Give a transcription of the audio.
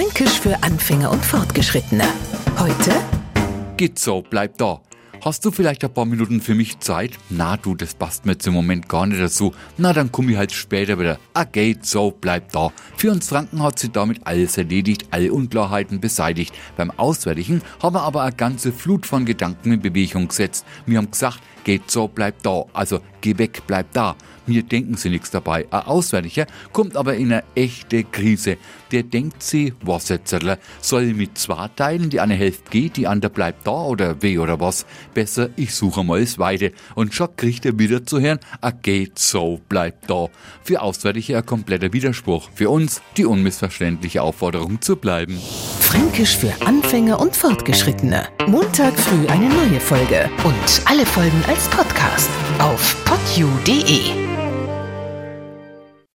Fränkisch für Anfänger und Fortgeschrittene. Heute Geht so, bleib da. Hast du vielleicht ein paar Minuten für mich Zeit? Na du, das passt mir jetzt im Moment gar nicht dazu. Na, dann komm ich halt später wieder. Ah, geht so, bleib da. Für uns Franken hat sie damit alles erledigt, alle Unklarheiten beseitigt. Beim Auswärtigen haben wir aber eine ganze Flut von Gedanken in Bewegung gesetzt. Wir haben gesagt, geht so, bleib da. Also, geh weg, bleib da. Mir denken sie nichts dabei. Ein Auswärtiger kommt aber in eine echte Krise. Der denkt sie, was jetzt, soll ich mit zwei teilen, die eine Hälfte geht, die andere bleibt da oder weh oder was? Besser, ich suche mal das Weite. Und schon kriegt er wieder zu hören, a geht so, bleibt da. Für Auswärtige ein kompletter Widerspruch. Für uns die unmissverständliche Aufforderung zu bleiben. Fränkisch für Anfänger und Fortgeschrittene. Montag früh eine neue Folge und alle Folgen als Podcast auf qde.